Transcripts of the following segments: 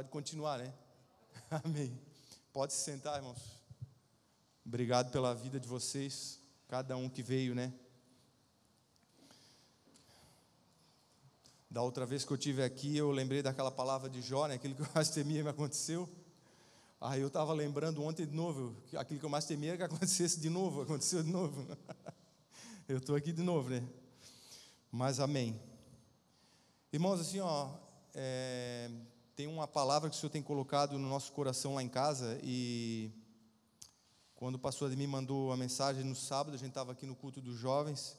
Pode continuar, né? Amém. Pode se sentar, irmãos. Obrigado pela vida de vocês, cada um que veio, né? Da outra vez que eu tive aqui, eu lembrei daquela palavra de Jó, né? Aquilo que eu mais temia me aconteceu. Aí eu estava lembrando ontem de novo, aquilo que eu mais temia que acontecesse de novo, aconteceu de novo. Eu estou aqui de novo, né? Mas amém. Irmãos, assim, ó, é, tem uma palavra que o Senhor tem colocado no nosso coração lá em casa e quando o pastor Ademir mandou a mensagem no sábado, a gente estava aqui no culto dos jovens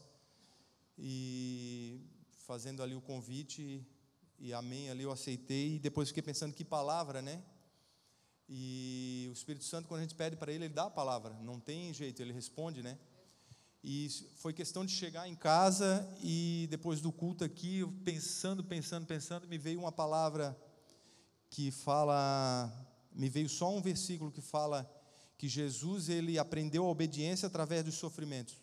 e fazendo ali o convite e amém, ali eu aceitei e depois fiquei pensando que palavra, né? E o Espírito Santo, quando a gente pede para ele, ele dá a palavra, não tem jeito, ele responde, né? E foi questão de chegar em casa e depois do culto aqui, pensando, pensando, pensando, me veio uma palavra que fala, me veio só um versículo que fala que Jesus ele aprendeu a obediência através dos sofrimentos.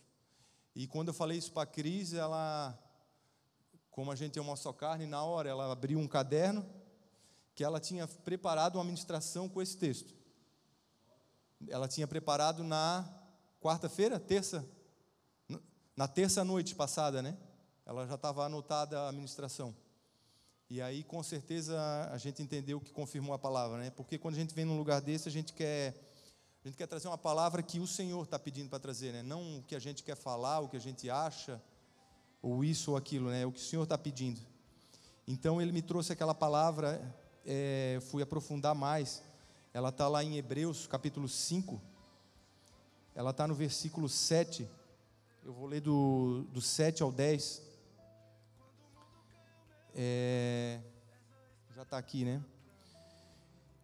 E quando eu falei isso para a Cris, ela, como a gente é uma só carne, na hora ela abriu um caderno que ela tinha preparado uma ministração com esse texto. Ela tinha preparado na quarta-feira, terça, na terça noite passada, né? Ela já estava anotada a ministração. E aí, com certeza, a gente entendeu que confirmou a palavra, né? Porque quando a gente vem num lugar desse, a gente quer, a gente quer trazer uma palavra que o Senhor está pedindo para trazer, né? Não o que a gente quer falar, o que a gente acha, ou isso ou aquilo, né? É o que o Senhor está pedindo. Então, Ele me trouxe aquela palavra, é, fui aprofundar mais. Ela está lá em Hebreus, capítulo 5. Ela está no versículo 7. Eu vou ler do, do 7 ao 10. É, já está aqui, né?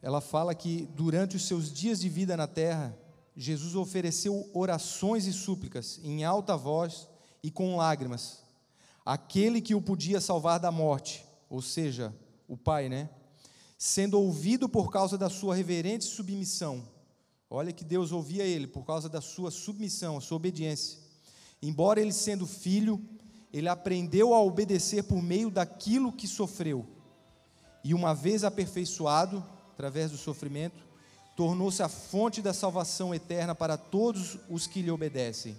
Ela fala que durante os seus dias de vida na terra, Jesus ofereceu orações e súplicas em alta voz e com lágrimas. Aquele que o podia salvar da morte, ou seja, o Pai, né? Sendo ouvido por causa da sua reverente submissão. Olha que Deus ouvia ele por causa da sua submissão, a sua obediência. Embora ele sendo filho, ele aprendeu a obedecer por meio daquilo que sofreu. E uma vez aperfeiçoado, através do sofrimento, tornou-se a fonte da salvação eterna para todos os que lhe obedecem,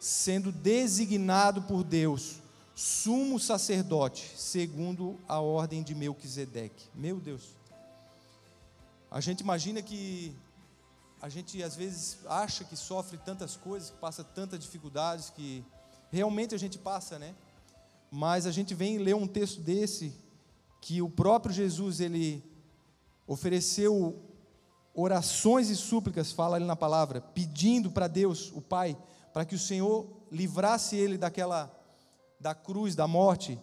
sendo designado por Deus sumo sacerdote, segundo a ordem de Melquisedeque. Meu Deus. A gente imagina que a gente às vezes acha que sofre tantas coisas, que passa tantas dificuldades, que realmente a gente passa, né? Mas a gente vem ler um texto desse que o próprio Jesus ele ofereceu orações e súplicas, fala ali na palavra, pedindo para Deus, o Pai, para que o Senhor livrasse ele daquela da cruz, da morte,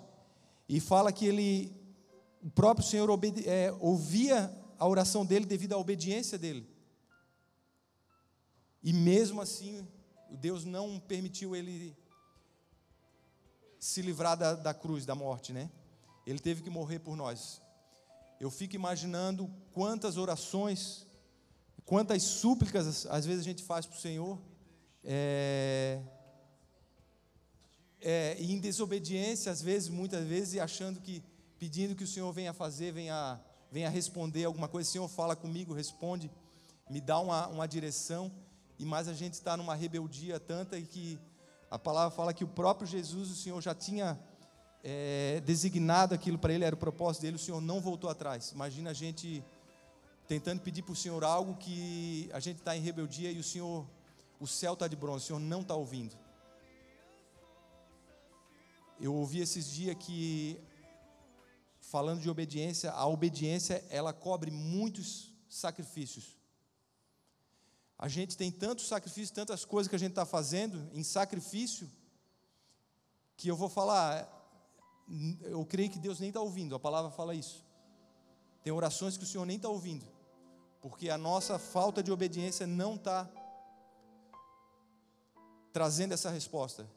e fala que ele o próprio Senhor obede, é, ouvia a oração dele devido à obediência dele. E mesmo assim, Deus não permitiu ele se livrar da, da cruz, da morte, né? Ele teve que morrer por nós. Eu fico imaginando quantas orações, quantas súplicas às vezes a gente faz para o Senhor, é, é, em desobediência, às vezes, muitas vezes, achando que, pedindo que o Senhor venha fazer, venha, venha responder alguma coisa. O Senhor fala comigo, responde, me dá uma, uma direção, e mais a gente está numa rebeldia tanta e que a palavra fala que o próprio Jesus, o Senhor já tinha é, designado aquilo para ele, era o propósito dele, o Senhor não voltou atrás. Imagina a gente tentando pedir para o Senhor algo que a gente está em rebeldia e o Senhor, o céu está de bronze, o Senhor não está ouvindo. Eu ouvi esses dias que, falando de obediência, a obediência ela cobre muitos sacrifícios. A gente tem tantos sacrifícios, tantas coisas que a gente está fazendo em sacrifício, que eu vou falar, eu creio que Deus nem está ouvindo, a palavra fala isso. Tem orações que o Senhor nem está ouvindo, porque a nossa falta de obediência não está trazendo essa resposta.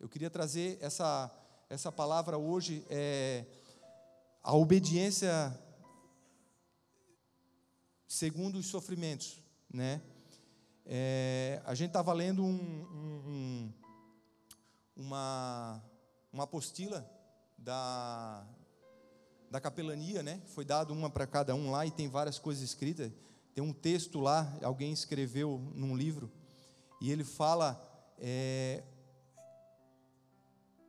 Eu queria trazer essa, essa palavra hoje, é, a obediência segundo os sofrimentos, né? É, a gente estava lendo um, um, uma, uma apostila da, da capelania, né? Foi dado uma para cada um lá e tem várias coisas escritas. Tem um texto lá, alguém escreveu num livro e ele fala é,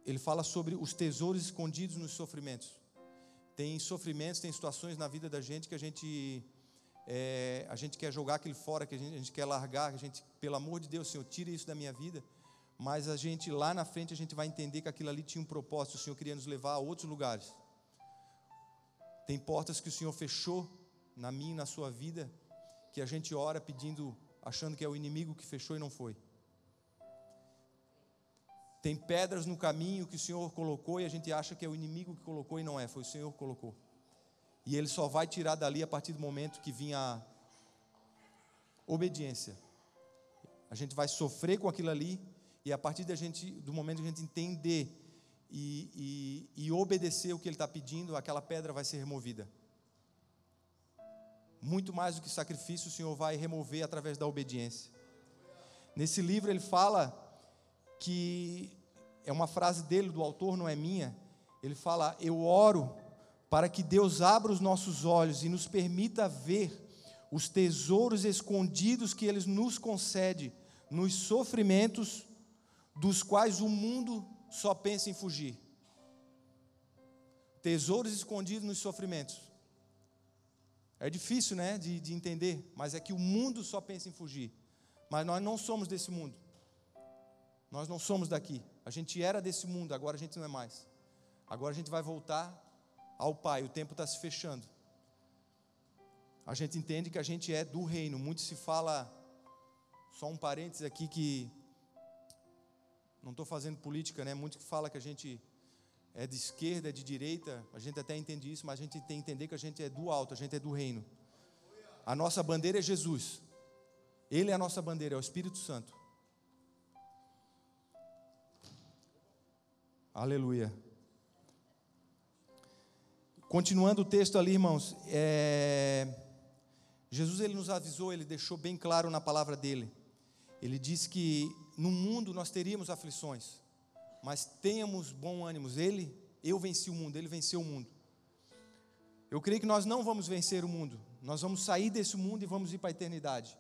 ele fala sobre os tesouros escondidos nos sofrimentos. Tem sofrimentos, tem situações na vida da gente que a gente é, a gente quer jogar aquilo fora, que a gente, a gente quer largar, a gente, pelo amor de Deus, Senhor, tire isso da minha vida. Mas a gente lá na frente a gente vai entender que aquilo ali tinha um propósito, o Senhor queria nos levar a outros lugares. Tem portas que o Senhor fechou na minha e na sua vida, que a gente ora pedindo, achando que é o inimigo que fechou e não foi. Tem pedras no caminho que o Senhor colocou e a gente acha que é o inimigo que colocou e não é, foi o Senhor que colocou. E ele só vai tirar dali a partir do momento que vinha a obediência. A gente vai sofrer com aquilo ali e a partir da gente, do momento que a gente entender e, e, e obedecer o que ele está pedindo, aquela pedra vai ser removida. Muito mais do que sacrifício, o Senhor vai remover através da obediência. Nesse livro ele fala que é uma frase dele, do autor, não é minha. Ele fala: Eu oro para que Deus abra os nossos olhos e nos permita ver os tesouros escondidos que Ele nos concede nos sofrimentos dos quais o mundo só pensa em fugir. Tesouros escondidos nos sofrimentos. É difícil, né, de, de entender, mas é que o mundo só pensa em fugir. Mas nós não somos desse mundo. Nós não somos daqui. A gente era desse mundo, agora a gente não é mais. Agora a gente vai voltar ao Pai, o tempo está se fechando. A gente entende que a gente é do reino. Muito se fala, só um parênteses aqui que não estou fazendo política, né? Muito que fala que a gente é de esquerda, é de direita. A gente até entende isso, mas a gente tem que entender que a gente é do alto, a gente é do reino. A nossa bandeira é Jesus. Ele é a nossa bandeira, é o Espírito Santo. Aleluia. Continuando o texto ali, irmãos, é... Jesus ele nos avisou, ele deixou bem claro na palavra dele. Ele disse que no mundo nós teríamos aflições, mas tenhamos bom ânimo. Ele, eu venci o mundo, ele venceu o mundo. Eu creio que nós não vamos vencer o mundo. Nós vamos sair desse mundo e vamos ir para a eternidade.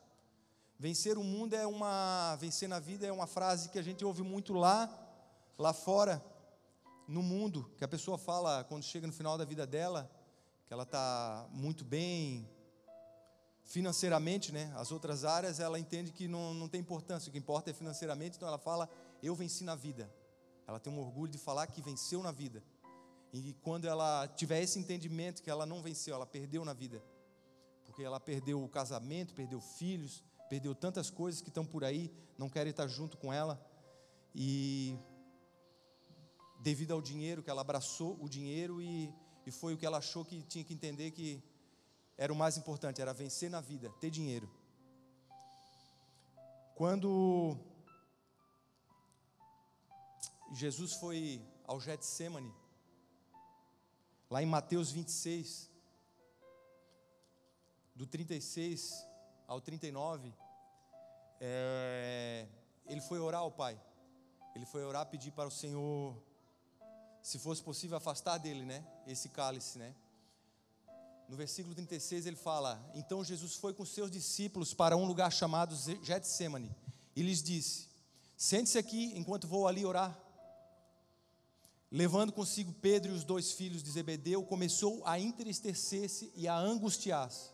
Vencer o mundo é uma, vencer na vida é uma frase que a gente ouve muito lá, lá fora no mundo, que a pessoa fala quando chega no final da vida dela, que ela está muito bem financeiramente, né? As outras áreas ela entende que não, não tem importância, o que importa é financeiramente, então ela fala, eu venci na vida. Ela tem um orgulho de falar que venceu na vida. E quando ela tiver esse entendimento que ela não venceu, ela perdeu na vida. Porque ela perdeu o casamento, perdeu filhos, perdeu tantas coisas que estão por aí, não querem estar junto com ela. E devido ao dinheiro, que ela abraçou o dinheiro e, e foi o que ela achou que tinha que entender que era o mais importante, era vencer na vida, ter dinheiro. Quando Jesus foi ao Getsemane, lá em Mateus 26, do 36 ao 39, é, ele foi orar ao Pai. Ele foi orar, pedir para o Senhor se fosse possível afastar dele, né, esse cálice, né? No versículo 36 ele fala: Então Jesus foi com seus discípulos para um lugar chamado Getsemane e lhes disse: Sente-se aqui enquanto vou ali orar. Levando consigo Pedro e os dois filhos de Zebedeu, começou a entristecer-se e a angustiar-se.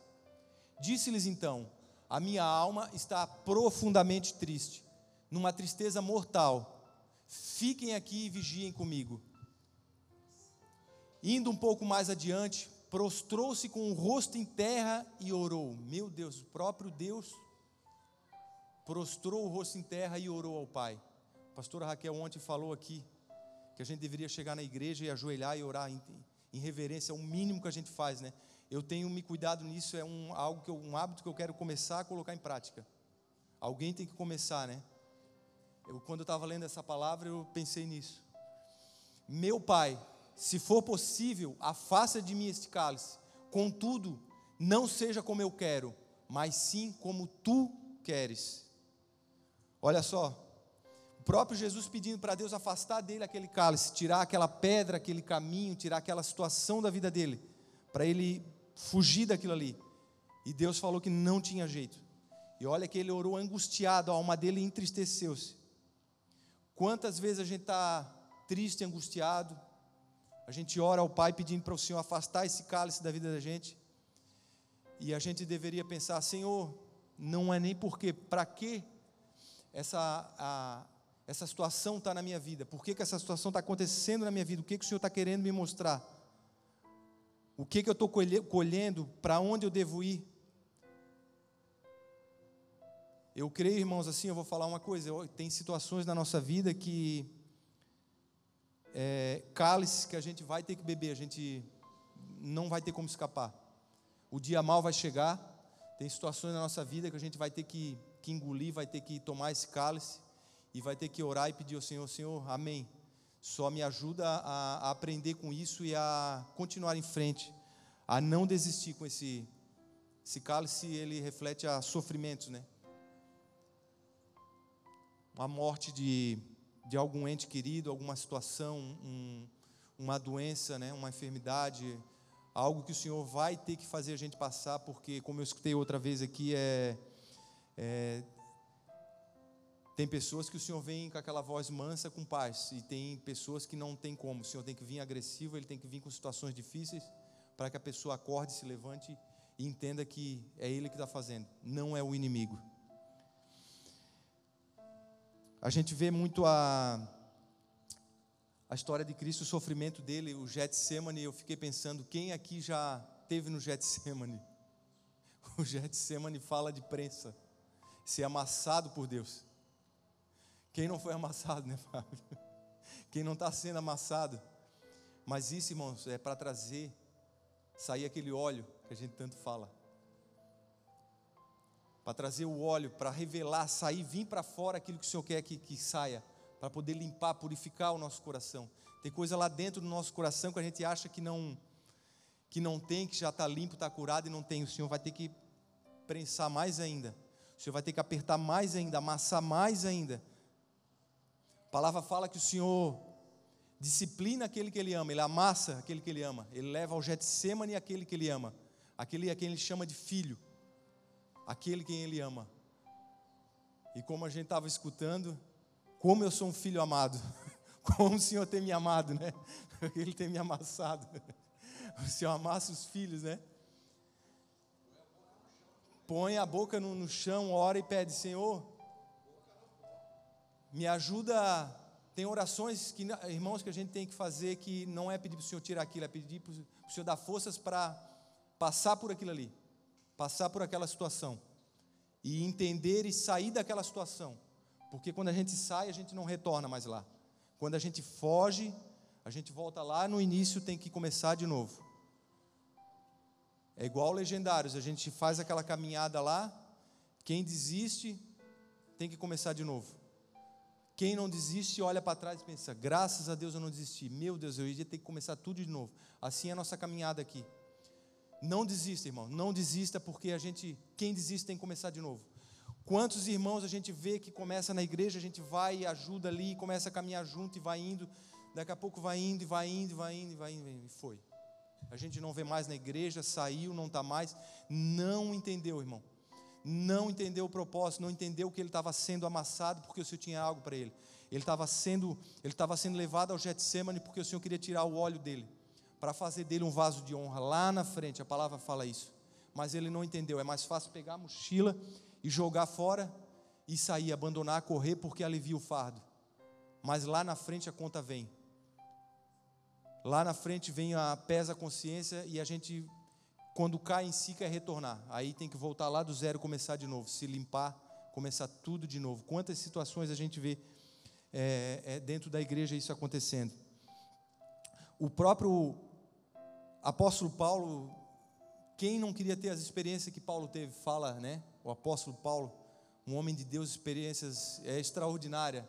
Disse-lhes então: A minha alma está profundamente triste, numa tristeza mortal. Fiquem aqui e vigiem comigo. Indo um pouco mais adiante, prostrou-se com o rosto em terra e orou. Meu Deus, o próprio Deus prostrou o rosto em terra e orou ao Pai. A pastora Raquel ontem falou aqui que a gente deveria chegar na igreja e ajoelhar e orar em, em reverência, é o mínimo que a gente faz, né? Eu tenho me cuidado nisso, é um, algo que eu, um hábito que eu quero começar a colocar em prática. Alguém tem que começar, né? Eu, quando eu estava lendo essa palavra, eu pensei nisso. Meu Pai, se for possível, afasta de mim este cálice. Contudo, não seja como eu quero, mas sim como tu queres. Olha só, próprio Jesus pedindo para Deus afastar dele aquele cálice, tirar aquela pedra, aquele caminho, tirar aquela situação da vida dele, para ele fugir daquilo ali. E Deus falou que não tinha jeito. E olha que ele orou angustiado, a alma dele entristeceu-se. Quantas vezes a gente está triste, angustiado, a gente ora ao Pai pedindo para o Senhor afastar esse cálice da vida da gente, e a gente deveria pensar: Senhor, não é nem porque, para que essa, a, essa situação está na minha vida, por que, que essa situação está acontecendo na minha vida, o que, que o Senhor está querendo me mostrar, o que, que eu estou colhendo, para onde eu devo ir. Eu creio, irmãos, assim, eu vou falar uma coisa: tem situações na nossa vida que é, que a gente vai ter que beber, a gente não vai ter como escapar. O dia mal vai chegar, tem situações na nossa vida que a gente vai ter que, que engolir, vai ter que tomar esse cálice e vai ter que orar e pedir ao Senhor: Senhor, amém. Só me ajuda a, a aprender com isso e a continuar em frente, a não desistir com esse, esse cálice, ele reflete a sofrimentos, né? a morte de, de algum ente querido, alguma situação, um, uma doença, né, uma enfermidade, algo que o Senhor vai ter que fazer a gente passar, porque, como eu escutei outra vez aqui, é, é tem pessoas que o Senhor vem com aquela voz mansa, com paz, e tem pessoas que não tem como. O Senhor tem que vir agressivo, ele tem que vir com situações difíceis, para que a pessoa acorde, se levante e entenda que é Ele que está fazendo, não é o inimigo. A gente vê muito a, a história de Cristo, o sofrimento dele, o Getsemane. Eu fiquei pensando, quem aqui já teve no Getsemane? O Getsemane fala de prensa, ser amassado por Deus. Quem não foi amassado, né, Fábio? Quem não está sendo amassado. Mas isso, irmãos, é para trazer, sair aquele óleo que a gente tanto fala para trazer o óleo, para revelar, sair, vir para fora aquilo que o Senhor quer que, que saia, para poder limpar, purificar o nosso coração. Tem coisa lá dentro do nosso coração que a gente acha que não que não tem, que já está limpo, está curado e não tem. O Senhor vai ter que prensar mais ainda. O Senhor vai ter que apertar mais ainda, amassar mais ainda. A palavra fala que o Senhor disciplina aquele que Ele ama, Ele amassa aquele que Ele ama, Ele leva ao Getsemane aquele que Ele ama, aquele a quem Ele chama de filho aquele quem Ele ama. E como a gente estava escutando, como eu sou um filho amado, como o Senhor tem me amado, né? Ele tem me amassado. O Senhor amassa os filhos, né? Põe a boca no, no chão, ora e pede, Senhor, me ajuda. Tem orações que, irmãos, que a gente tem que fazer que não é pedir para o Senhor tirar aquilo, é pedir para o Senhor dar forças para passar por aquilo ali passar por aquela situação e entender e sair daquela situação. Porque quando a gente sai, a gente não retorna mais lá. Quando a gente foge, a gente volta lá no início, tem que começar de novo. É igual legendários, a gente faz aquela caminhada lá, quem desiste tem que começar de novo. Quem não desiste olha para trás e pensa: graças a Deus eu não desisti. Meu Deus, eu ia ter que começar tudo de novo. Assim é a nossa caminhada aqui. Não desista, irmão. Não desista, porque a gente, quem desiste tem que começar de novo. Quantos irmãos a gente vê que começa na igreja, a gente vai ajuda ali, começa a caminhar junto e vai indo, daqui a pouco vai indo e vai indo e vai indo e vai indo e foi. A gente não vê mais na igreja, saiu, não está mais, não entendeu, irmão. Não entendeu o propósito, não entendeu que ele estava sendo amassado porque o Senhor tinha algo para ele. Ele estava sendo, ele estava sendo levado ao Getsemane porque o Senhor queria tirar o óleo dele para fazer dele um vaso de honra lá na frente, a palavra fala isso. Mas ele não entendeu, é mais fácil pegar a mochila e jogar fora e sair, abandonar, correr porque alivia o fardo. Mas lá na frente a conta vem. Lá na frente vem a pesa a consciência e a gente quando cai em si quer retornar. Aí tem que voltar lá do zero, começar de novo, se limpar, começar tudo de novo. Quantas situações a gente vê é, é, dentro da igreja isso acontecendo? O próprio apóstolo Paulo, quem não queria ter as experiências que Paulo teve? Fala, né? O apóstolo Paulo, um homem de Deus, experiências é, extraordinárias,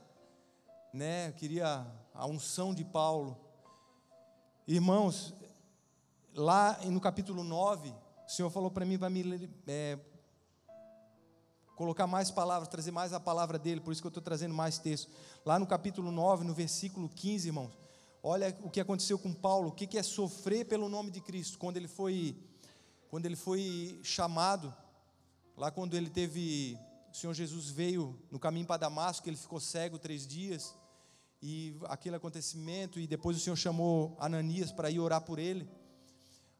né? Queria a unção de Paulo. Irmãos, lá no capítulo 9, o Senhor falou para mim, para me é, colocar mais palavras, trazer mais a palavra dele, por isso que eu estou trazendo mais texto. Lá no capítulo 9, no versículo 15, irmãos, olha o que aconteceu com Paulo, o que é sofrer pelo nome de Cristo, quando ele foi, quando ele foi chamado, lá quando ele teve, o Senhor Jesus veio no caminho para Damasco, ele ficou cego três dias, e aquele acontecimento, e depois o Senhor chamou Ananias para ir orar por ele,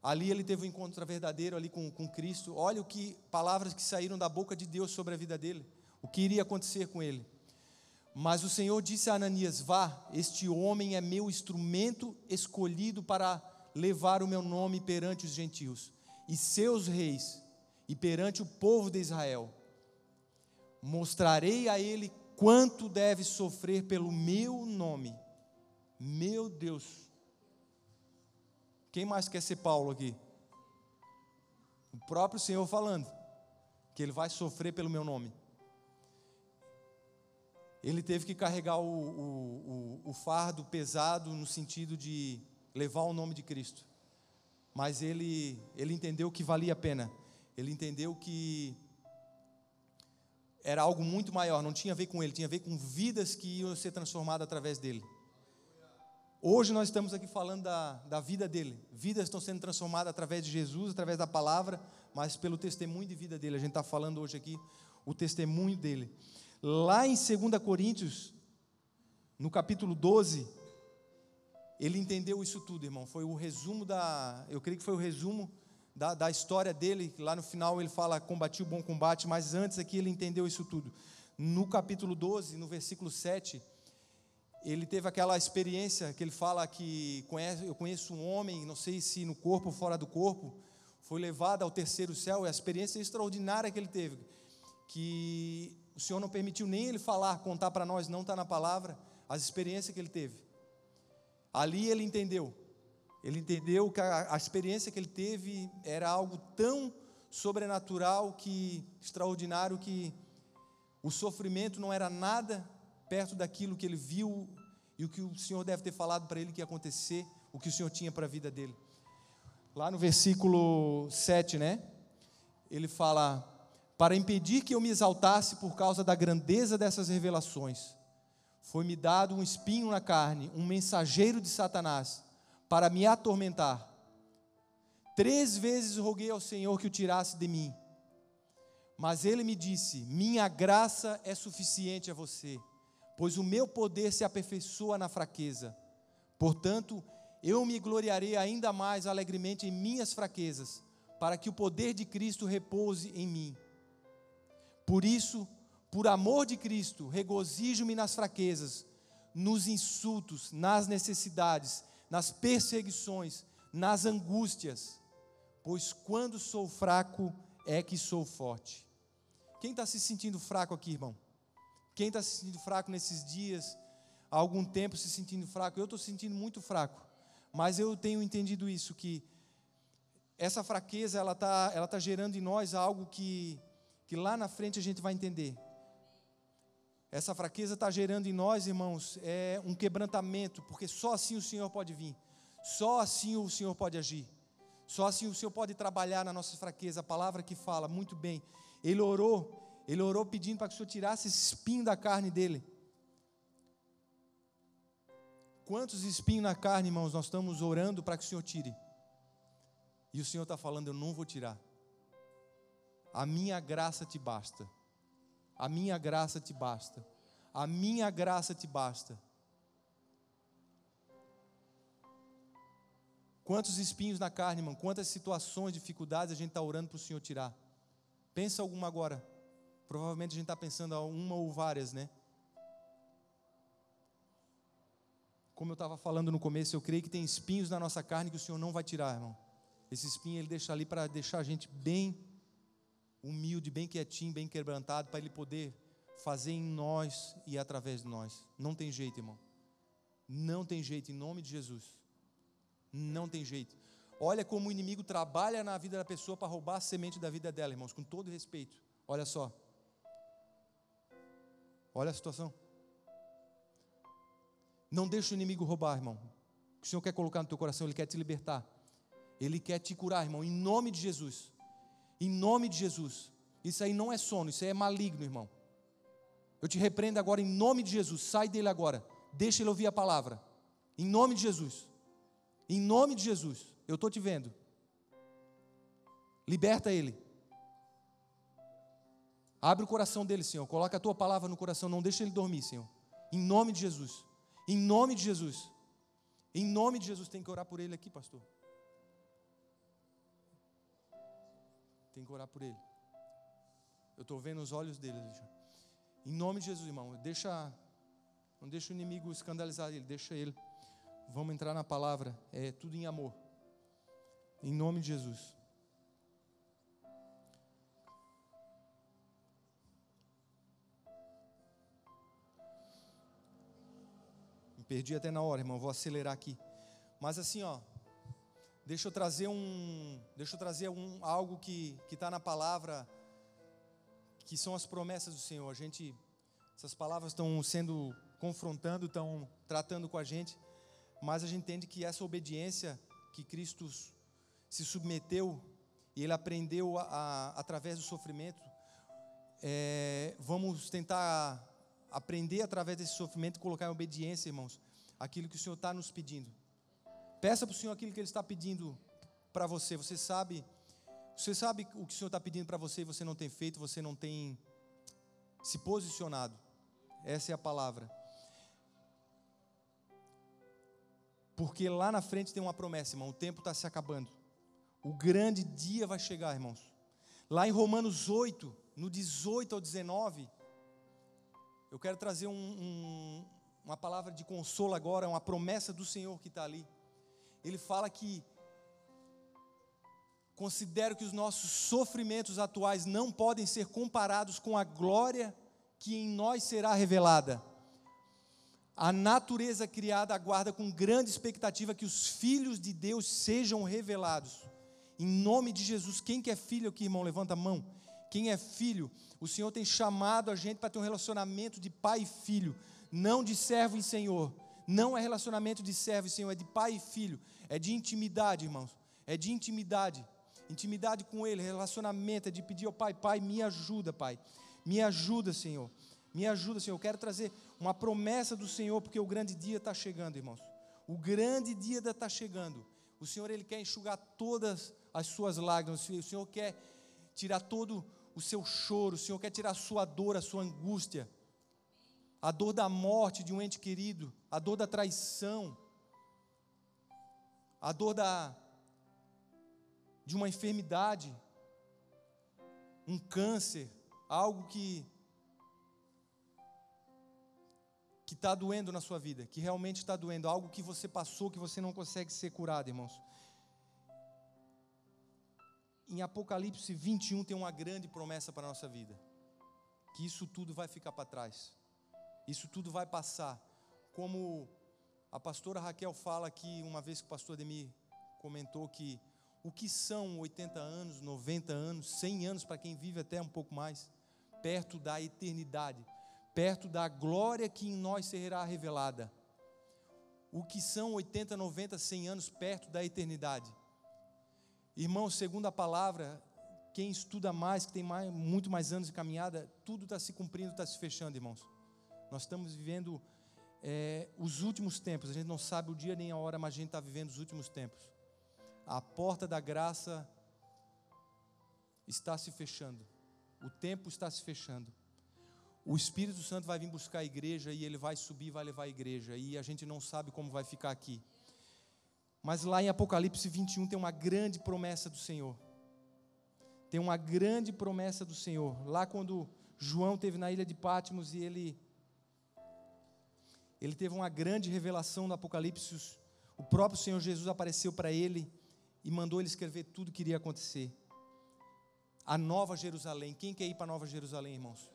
Ali ele teve um encontro verdadeiro ali com, com Cristo. Olha o que palavras que saíram da boca de Deus sobre a vida dele, o que iria acontecer com ele. Mas o Senhor disse a Ananias: Vá, este homem é meu instrumento escolhido para levar o meu nome perante os gentios e seus reis e perante o povo de Israel. Mostrarei a ele quanto deve sofrer pelo meu nome. Meu Deus, quem mais quer ser Paulo aqui? O próprio Senhor falando que ele vai sofrer pelo meu nome. Ele teve que carregar o, o, o, o fardo pesado no sentido de levar o nome de Cristo. Mas ele, ele entendeu que valia a pena. Ele entendeu que era algo muito maior, não tinha a ver com ele, tinha a ver com vidas que iam ser transformadas através dele. Hoje nós estamos aqui falando da, da vida dele. Vidas estão sendo transformadas através de Jesus, através da palavra, mas pelo testemunho de vida dele. A gente está falando hoje aqui o testemunho dele. Lá em 2 Coríntios, no capítulo 12, ele entendeu isso tudo, irmão. Foi o resumo da. Eu creio que foi o resumo da, da história dele. Lá no final ele fala: combati o bom combate, mas antes aqui ele entendeu isso tudo. No capítulo 12, no versículo 7 ele teve aquela experiência que ele fala que conhece, eu conheço um homem, não sei se no corpo ou fora do corpo, foi levado ao terceiro céu, e a experiência extraordinária que ele teve, que o Senhor não permitiu nem ele falar, contar para nós, não está na palavra, as experiências que ele teve. Ali ele entendeu, ele entendeu que a, a experiência que ele teve era algo tão sobrenatural, que extraordinário, que o sofrimento não era nada perto daquilo que ele viu e o que o Senhor deve ter falado para ele que ia acontecer, o que o Senhor tinha para a vida dele. Lá no versículo 7, né? Ele fala: Para impedir que eu me exaltasse por causa da grandeza dessas revelações, foi-me dado um espinho na carne, um mensageiro de Satanás, para me atormentar. Três vezes roguei ao Senhor que o tirasse de mim. Mas ele me disse: Minha graça é suficiente a você pois o meu poder se aperfeiçoa na fraqueza. Portanto, eu me gloriarei ainda mais alegremente em minhas fraquezas, para que o poder de Cristo repouse em mim. Por isso, por amor de Cristo, regozijo-me nas fraquezas, nos insultos, nas necessidades, nas perseguições, nas angústias, pois quando sou fraco é que sou forte. Quem está se sentindo fraco aqui, irmão? Quem está se sentindo fraco nesses dias, há algum tempo se sentindo fraco, eu estou se sentindo muito fraco, mas eu tenho entendido isso, que essa fraqueza, ela está ela tá gerando em nós algo que, que lá na frente a gente vai entender. Essa fraqueza está gerando em nós, irmãos, é um quebrantamento, porque só assim o Senhor pode vir, só assim o Senhor pode agir, só assim o Senhor pode trabalhar na nossa fraqueza. A palavra que fala muito bem, ele orou ele orou pedindo para que o Senhor tirasse esse espinho da carne dele. Quantos espinhos na carne, irmãos, nós estamos orando para que o Senhor tire? E o Senhor está falando: Eu não vou tirar. A minha graça te basta. A minha graça te basta. A minha graça te basta. Quantos espinhos na carne, irmão? Quantas situações, dificuldades a gente está orando para o Senhor tirar? Pensa alguma agora. Provavelmente a gente está pensando uma ou várias, né? Como eu estava falando no começo, eu creio que tem espinhos na nossa carne que o Senhor não vai tirar, irmão. Esse espinho ele deixa ali para deixar a gente bem humilde, bem quietinho, bem quebrantado, para Ele poder fazer em nós e através de nós. Não tem jeito, irmão. Não tem jeito, em nome de Jesus. Não tem jeito. Olha como o inimigo trabalha na vida da pessoa para roubar a semente da vida dela, irmãos, com todo respeito. Olha só. Olha a situação. Não deixe o inimigo roubar, irmão. O que o Senhor quer colocar no teu coração, Ele quer te libertar. Ele quer te curar, irmão, em nome de Jesus. Em nome de Jesus. Isso aí não é sono, isso aí é maligno, irmão. Eu te repreendo agora em nome de Jesus. Sai dele agora. Deixa ele ouvir a palavra. Em nome de Jesus. Em nome de Jesus. Eu estou te vendo. Liberta ele. Abre o coração dele, Senhor. Coloca a tua palavra no coração. Não deixa ele dormir, Senhor. Em nome de Jesus. Em nome de Jesus. Em nome de Jesus. Tem que orar por ele aqui, pastor. Tem que orar por ele. Eu estou vendo os olhos dele, Em nome de Jesus, irmão. Deixa, não deixa o inimigo escandalizar ele. Deixa ele. Vamos entrar na palavra. É tudo em amor. Em nome de Jesus. Me perdi até na hora, irmão. Vou acelerar aqui. Mas assim, ó. Deixa eu trazer um, deixa eu trazer um, algo que está na palavra, que são as promessas do Senhor. A gente, essas palavras estão sendo confrontando, estão tratando com a gente mas a gente entende que essa obediência que Cristo se submeteu e ele aprendeu a, a, através do sofrimento, é, vamos tentar aprender através desse sofrimento e colocar em obediência, irmãos, aquilo que o Senhor está nos pedindo. Peça para o Senhor aquilo que Ele está pedindo para você. Você sabe, você sabe o que o Senhor está pedindo para você e você não tem feito, você não tem se posicionado. Essa é a palavra. Porque lá na frente tem uma promessa, irmão. O tempo está se acabando. O grande dia vai chegar, irmãos. Lá em Romanos 8, no 18 ao 19, eu quero trazer um, um, uma palavra de consolo agora, uma promessa do Senhor que está ali. Ele fala que considero que os nossos sofrimentos atuais não podem ser comparados com a glória que em nós será revelada a natureza criada aguarda com grande expectativa que os filhos de Deus sejam revelados. Em nome de Jesus, quem que é filho aqui, irmão? Levanta a mão. Quem é filho? O Senhor tem chamado a gente para ter um relacionamento de pai e filho, não de servo e senhor. Não é relacionamento de servo e senhor, é de pai e filho. É de intimidade, irmãos. É de intimidade. Intimidade com Ele, relacionamento, é de pedir ao Pai: Pai, me ajuda, Pai. Me ajuda, Senhor. Me ajuda, Senhor. Eu quero trazer uma promessa do Senhor, porque o grande dia está chegando, irmãos. O grande dia está chegando. O Senhor, Ele quer enxugar todas as suas lágrimas. O Senhor quer tirar todo o seu choro. O Senhor quer tirar a sua dor, a sua angústia. A dor da morte de um ente querido. A dor da traição. A dor da, de uma enfermidade. Um câncer. Algo que que está doendo na sua vida, que realmente está doendo, algo que você passou, que você não consegue ser curado, irmãos. Em Apocalipse 21 tem uma grande promessa para a nossa vida: que isso tudo vai ficar para trás, isso tudo vai passar. Como a pastora Raquel fala aqui, uma vez que o pastor Ademir comentou que o que são 80 anos, 90 anos, 100 anos para quem vive até um pouco mais, perto da eternidade perto da glória que em nós será revelada. O que são 80, 90, 100 anos perto da eternidade. Irmãos, segundo a palavra, quem estuda mais, que tem mais, muito mais anos de caminhada, tudo está se cumprindo, está se fechando, irmãos. Nós estamos vivendo é, os últimos tempos, a gente não sabe o dia nem a hora, mas a gente está vivendo os últimos tempos. A porta da graça está se fechando, o tempo está se fechando o Espírito Santo vai vir buscar a igreja e ele vai subir, vai levar a igreja, e a gente não sabe como vai ficar aqui. Mas lá em Apocalipse 21 tem uma grande promessa do Senhor. Tem uma grande promessa do Senhor. Lá quando João teve na ilha de Patmos e ele ele teve uma grande revelação no Apocalipse, o próprio Senhor Jesus apareceu para ele e mandou ele escrever tudo que iria acontecer. A Nova Jerusalém. Quem quer ir para Nova Jerusalém, irmãos?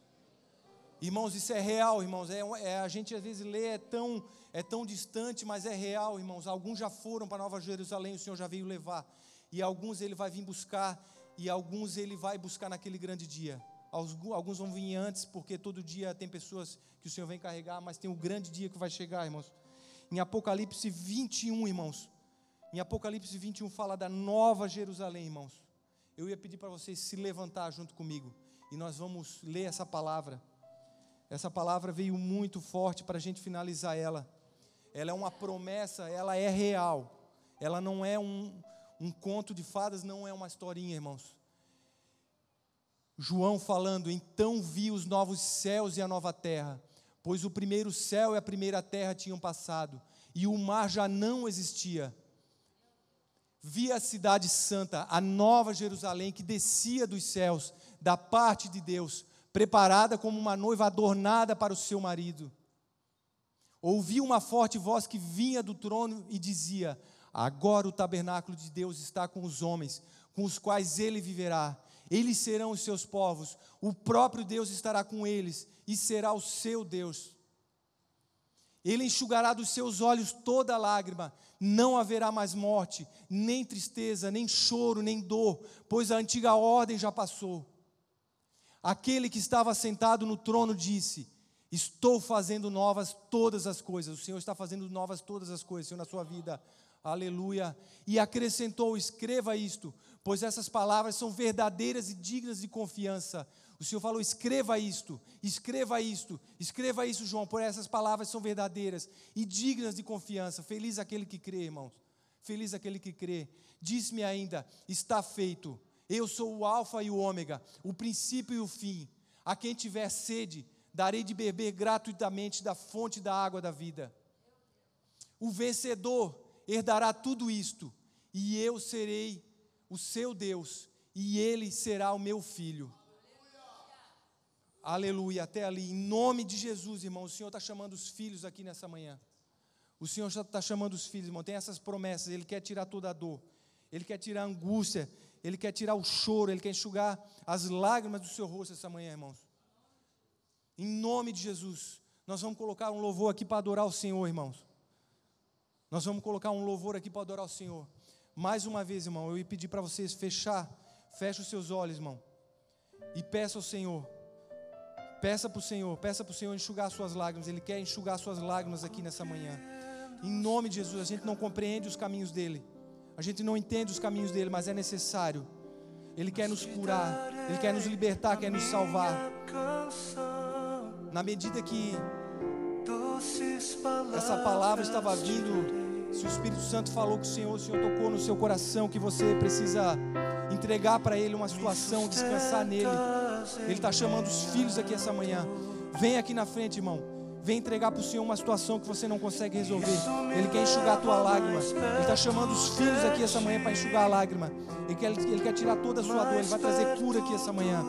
Irmãos, isso é real, irmãos. É, é, a gente às vezes lê, é tão, é tão distante, mas é real, irmãos. Alguns já foram para Nova Jerusalém, o Senhor já veio levar. E alguns ele vai vir buscar, e alguns ele vai buscar naquele grande dia. Alguns vão vir antes, porque todo dia tem pessoas que o Senhor vem carregar, mas tem o grande dia que vai chegar, irmãos. Em Apocalipse 21, irmãos. Em Apocalipse 21 fala da nova Jerusalém, irmãos. Eu ia pedir para vocês se levantar junto comigo e nós vamos ler essa palavra. Essa palavra veio muito forte para a gente finalizar ela. Ela é uma promessa, ela é real. Ela não é um, um conto de fadas, não é uma historinha, irmãos. João falando: Então vi os novos céus e a nova terra, pois o primeiro céu e a primeira terra tinham passado, e o mar já não existia. Vi a cidade santa, a nova Jerusalém, que descia dos céus, da parte de Deus, preparada como uma noiva adornada para o seu marido. Ouvi uma forte voz que vinha do trono e dizia: Agora o tabernáculo de Deus está com os homens, com os quais ele viverá. Eles serão os seus povos, o próprio Deus estará com eles e será o seu Deus. Ele enxugará dos seus olhos toda lágrima, não haverá mais morte, nem tristeza, nem choro, nem dor, pois a antiga ordem já passou. Aquele que estava sentado no trono disse: Estou fazendo novas todas as coisas. O Senhor está fazendo novas todas as coisas, Senhor, na sua vida. Aleluia. E acrescentou: Escreva isto, pois essas palavras são verdadeiras e dignas de confiança. O Senhor falou: escreva isto, escreva isto, escreva isso, João, por essas palavras são verdadeiras e dignas de confiança. Feliz aquele que crê, irmãos. Feliz aquele que crê. Diz-me ainda: está feito. Eu sou o Alfa e o Ômega, o princípio e o fim. A quem tiver sede, darei de beber gratuitamente da fonte da água da vida. O vencedor herdará tudo isto, e eu serei o seu Deus, e ele será o meu filho. Aleluia, até ali, em nome de Jesus, irmão. O Senhor está chamando os filhos aqui nessa manhã. O Senhor está chamando os filhos, irmão. Tem essas promessas. Ele quer tirar toda a dor, Ele quer tirar a angústia, Ele quer tirar o choro, Ele quer enxugar as lágrimas do seu rosto essa manhã, irmãos. Em nome de Jesus, nós vamos colocar um louvor aqui para adorar o Senhor, irmãos. Nós vamos colocar um louvor aqui para adorar o Senhor. Mais uma vez, irmão, eu ia pedir para vocês fechar, feche os seus olhos, irmão, e peça ao Senhor Peça para o Senhor, peça para o Senhor enxugar suas lágrimas. Ele quer enxugar suas lágrimas aqui nessa manhã. Em nome de Jesus, a gente não compreende os caminhos dele. A gente não entende os caminhos dele, mas é necessário. Ele quer nos curar, ele quer nos libertar, quer nos salvar. Na medida que essa palavra estava vindo, se o Espírito Santo falou que o Senhor, o Senhor tocou no seu coração que você precisa entregar para Ele uma situação, descansar nele. Ele está chamando os filhos aqui essa manhã. Vem aqui na frente, irmão. Vem entregar para o Senhor uma situação que você não consegue resolver. Ele quer enxugar a tua lágrima. Ele está chamando os filhos aqui essa manhã para enxugar a lágrima. Ele quer, ele quer tirar toda a sua dor. Ele vai trazer cura aqui essa manhã.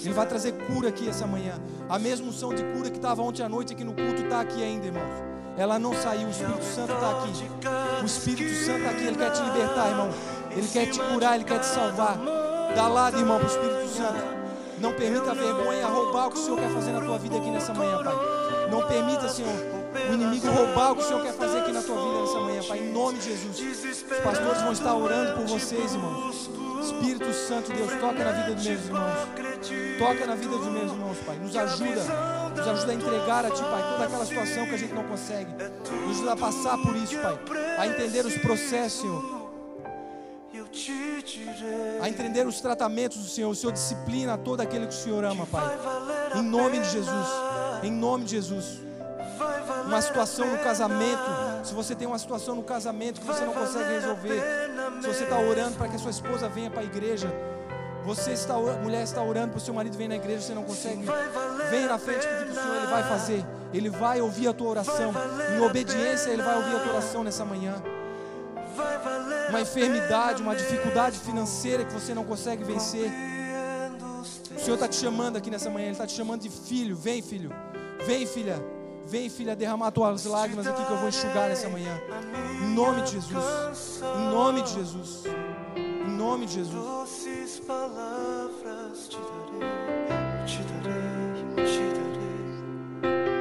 Ele vai trazer cura aqui essa manhã. A mesma unção de cura que estava ontem à noite aqui no culto está aqui ainda, irmãos. Ela não saiu. O Espírito Santo está aqui. O Espírito Santo está aqui. Ele quer te libertar, irmão. Ele quer te curar. Ele quer te salvar. Dá lado, irmão, para o Espírito Santo. Não permita a vergonha roubar o que o Senhor quer fazer na tua vida aqui nessa manhã, Pai. Não permita, Senhor, o inimigo roubar o que o Senhor quer fazer aqui na tua vida nessa manhã, Pai. Em nome de Jesus. Os pastores vão estar orando por vocês, irmãos. Espírito Santo, Deus, toca na vida dos meus irmãos. Toca na vida dos meus irmãos, Pai. Nos ajuda. Nos ajuda a entregar a Ti, Pai, toda aquela situação que a gente não consegue. Nos ajuda a passar por isso, Pai. A entender os processos, Senhor a entender os tratamentos do Senhor. O Senhor disciplina todo aquele que o Senhor ama, Pai. Em nome de Jesus. Em nome de Jesus. Uma situação no casamento. Se você tem uma situação no casamento que você não consegue resolver, se você está orando para que a sua esposa venha para a igreja, você está, mulher está orando para o seu marido vir na igreja, você não consegue. Venha na frente que o Senhor ele vai fazer. Ele vai ouvir a tua oração. Em obediência, ele vai ouvir a tua oração nessa manhã uma enfermidade, uma dificuldade financeira que você não consegue vencer. O Senhor está te chamando aqui nessa manhã, Ele está te chamando de filho. Vem, filho. Vem, filha. Vem, filha, derramar tuas lágrimas aqui que eu vou enxugar nessa manhã. Em nome de Jesus. Em nome de Jesus. Em nome de Jesus. Doces palavras te darei, te darei, te darei.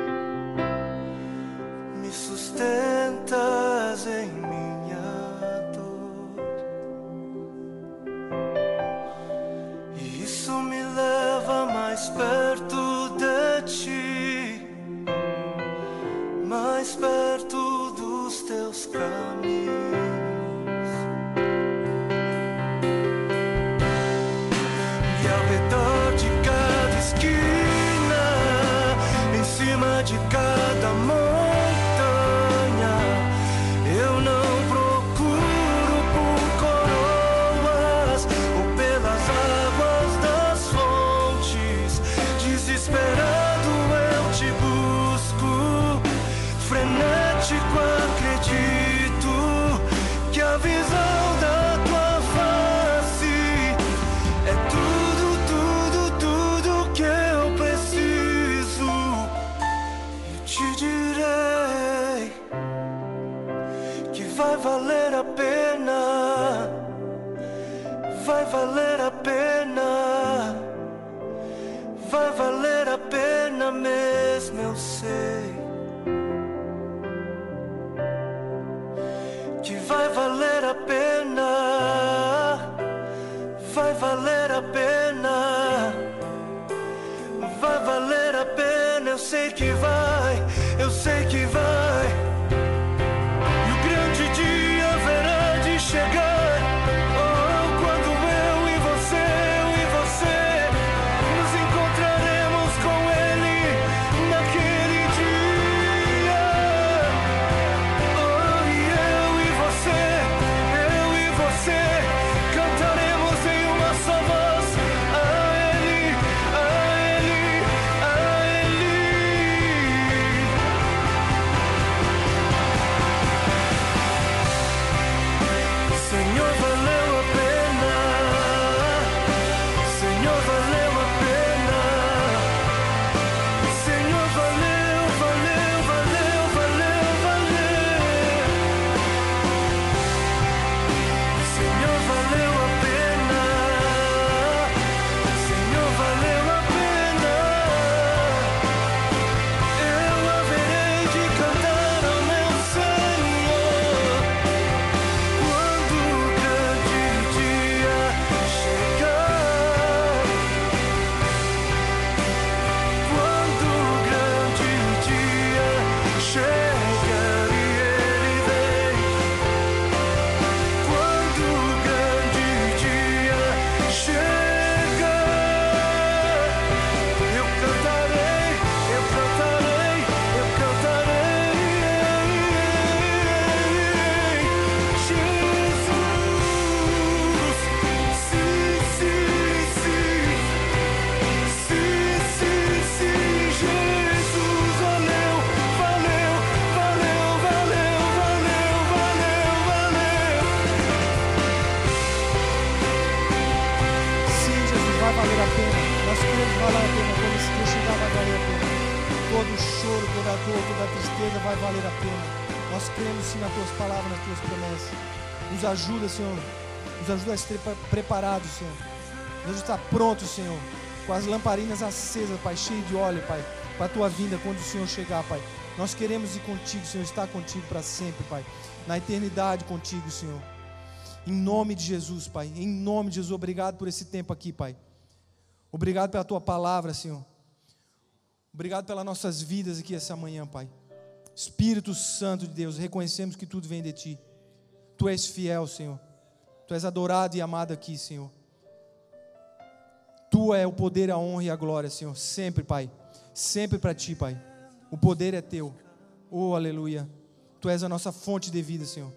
A pena. Nós cremos que vale a pena. Quando esse dia chegar, vai valer a pena. Todo choro, toda dor, toda tristeza vai valer a pena. Nós cremos sim nas tuas palavras, nas tuas promessas. Nos ajuda, Senhor. Nos ajuda a estar preparados, Senhor. Nos ajuda a estar prontos, Senhor. Com as lamparinas acesas, Pai, cheio de óleo, Pai. Para a tua vinda quando o Senhor chegar, Pai. Nós queremos ir contigo, Senhor. Estar contigo para sempre, Pai. Na eternidade contigo, Senhor. Em nome de Jesus, Pai. Em nome de Jesus, obrigado por esse tempo aqui, Pai. Obrigado pela tua palavra, Senhor. Obrigado pelas nossas vidas aqui essa manhã, Pai. Espírito Santo de Deus, reconhecemos que tudo vem de Ti. Tu és fiel, Senhor. Tu és adorado e amado aqui, Senhor. Tu é o poder, a honra e a glória, Senhor. Sempre, Pai. Sempre para Ti, Pai. O poder é Teu. Oh, aleluia. Tu és a nossa fonte de vida, Senhor.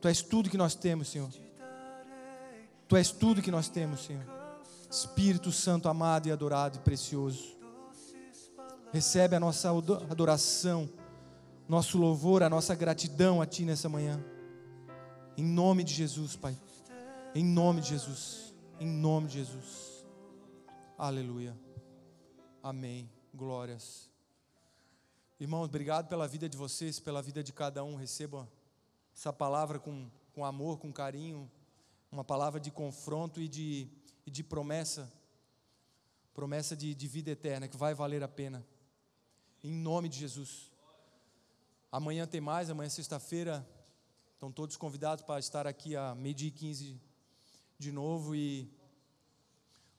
Tu és tudo que nós temos, Senhor. Tu és tudo que nós temos, Senhor. Espírito Santo amado e adorado e precioso. Recebe a nossa adoração, nosso louvor, a nossa gratidão a Ti nessa manhã. Em nome de Jesus, Pai. Em nome de Jesus. Em nome de Jesus. Aleluia. Amém. Glórias. Irmãos, obrigado pela vida de vocês, pela vida de cada um. Receba essa palavra com, com amor, com carinho. Uma palavra de confronto e de, e de promessa. Promessa de, de vida eterna, que vai valer a pena. Em nome de Jesus. Amanhã tem mais, amanhã é sexta-feira. Estão todos convidados para estar aqui a meio-dia e 15 de novo e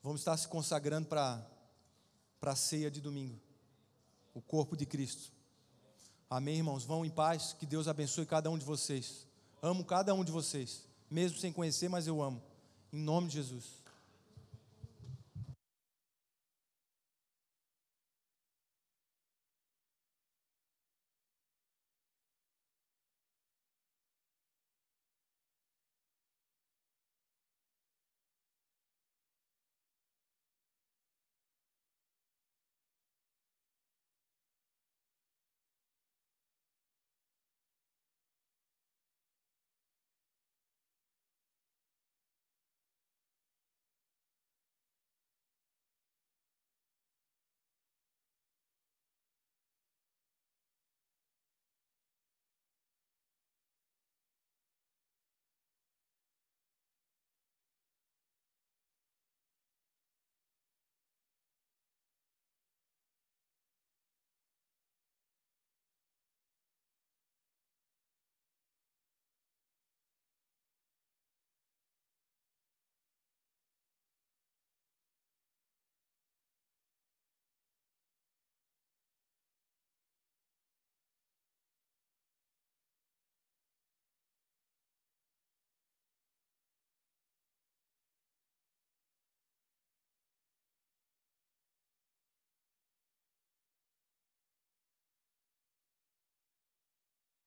vamos estar se consagrando para, para a ceia de domingo. O corpo de Cristo. Amém, irmãos? Vão em paz, que Deus abençoe cada um de vocês. Amo cada um de vocês, mesmo sem conhecer, mas eu amo. Em nome de Jesus.